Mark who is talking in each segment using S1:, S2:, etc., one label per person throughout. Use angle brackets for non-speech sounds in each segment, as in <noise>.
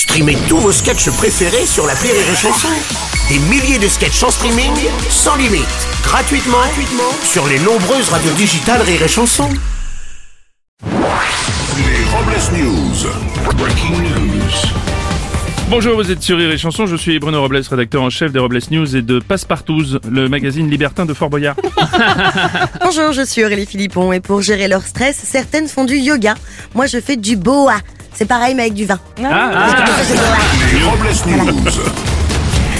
S1: Streamez tous vos sketchs préférés sur la Rire et Chanson. Des milliers de sketchs en streaming, sans limite, gratuitement, gratuitement sur les nombreuses radios digitales Rire et Chanson.
S2: Les Robles News. Breaking news.
S3: Bonjour, vous êtes sur Rire et Chanson, je suis Bruno Robles, rédacteur en chef des Robles News et de Passepartouze, le magazine libertin de Fort Boyard. <laughs>
S4: Bonjour, je suis Aurélie Philippon et pour gérer leur stress, certaines font du yoga. Moi, je fais du boa. C'est pareil mais avec du vin.
S3: Ah,
S2: Les Robles News.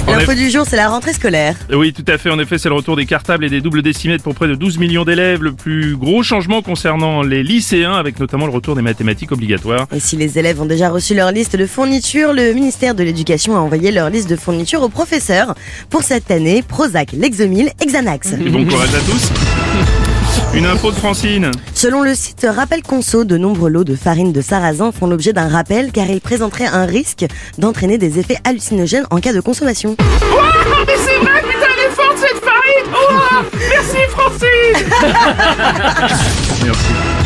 S3: En
S4: L'info du jour, c'est la rentrée scolaire.
S3: Oui, tout à fait. En effet, c'est le retour des cartables et des doubles décimètres pour près de 12 millions d'élèves. Le plus gros changement concernant les lycéens, avec notamment le retour des mathématiques obligatoires.
S4: Et si les élèves ont déjà reçu leur liste de fournitures, le ministère de l'Éducation a envoyé leur liste de fournitures aux professeurs. Pour cette année, Prozac, Lexomil, Xanax.
S3: Et bon courage à tous. Une info de Francine.
S4: Selon le site Rappel Conso, de nombreux lots de farine de sarrasin font l'objet d'un rappel car ils présenteraient un risque d'entraîner des effets hallucinogènes en cas de consommation.
S3: mais c'est vrai, putain, elle est forte cette farine Merci Francine <laughs> Merci.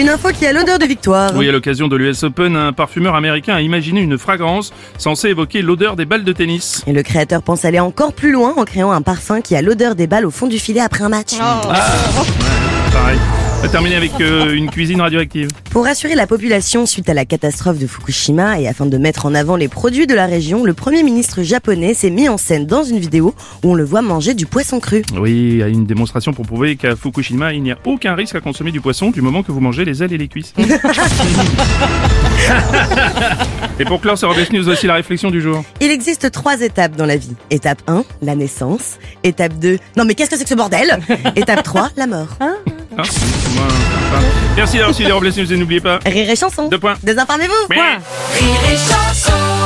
S4: Une info qui a l'odeur de victoire.
S3: Oui, à l'occasion de l'US Open, un parfumeur américain a imaginé une fragrance censée évoquer l'odeur des balles de tennis.
S4: Et le créateur pense aller encore plus loin en créant un parfum qui a l'odeur des balles au fond du filet après un match.
S3: Pareil. On va terminer avec euh, une cuisine radioactive.
S4: Pour rassurer la population suite à la catastrophe de Fukushima et afin de mettre en avant les produits de la région, le premier ministre japonais s'est mis en scène dans une vidéo où on le voit manger du poisson cru.
S3: Oui, à une démonstration pour prouver qu'à Fukushima, il n'y a aucun risque à consommer du poisson du moment que vous mangez les ailes et les cuisses. <laughs> et pour clore, ce Robles News aussi la réflexion du jour.
S4: Il existe trois étapes dans la vie. Étape 1, la naissance. Étape 2, non mais qu'est-ce que c'est que ce bordel? Étape 3, la mort.
S3: Hein? Moi, sympa. Merci d'avoir suivi les et n'oubliez pas...
S4: Rire et chanson.
S3: Deux points.
S4: Désinformez-vous.
S3: Point.
S4: Rire et chanson.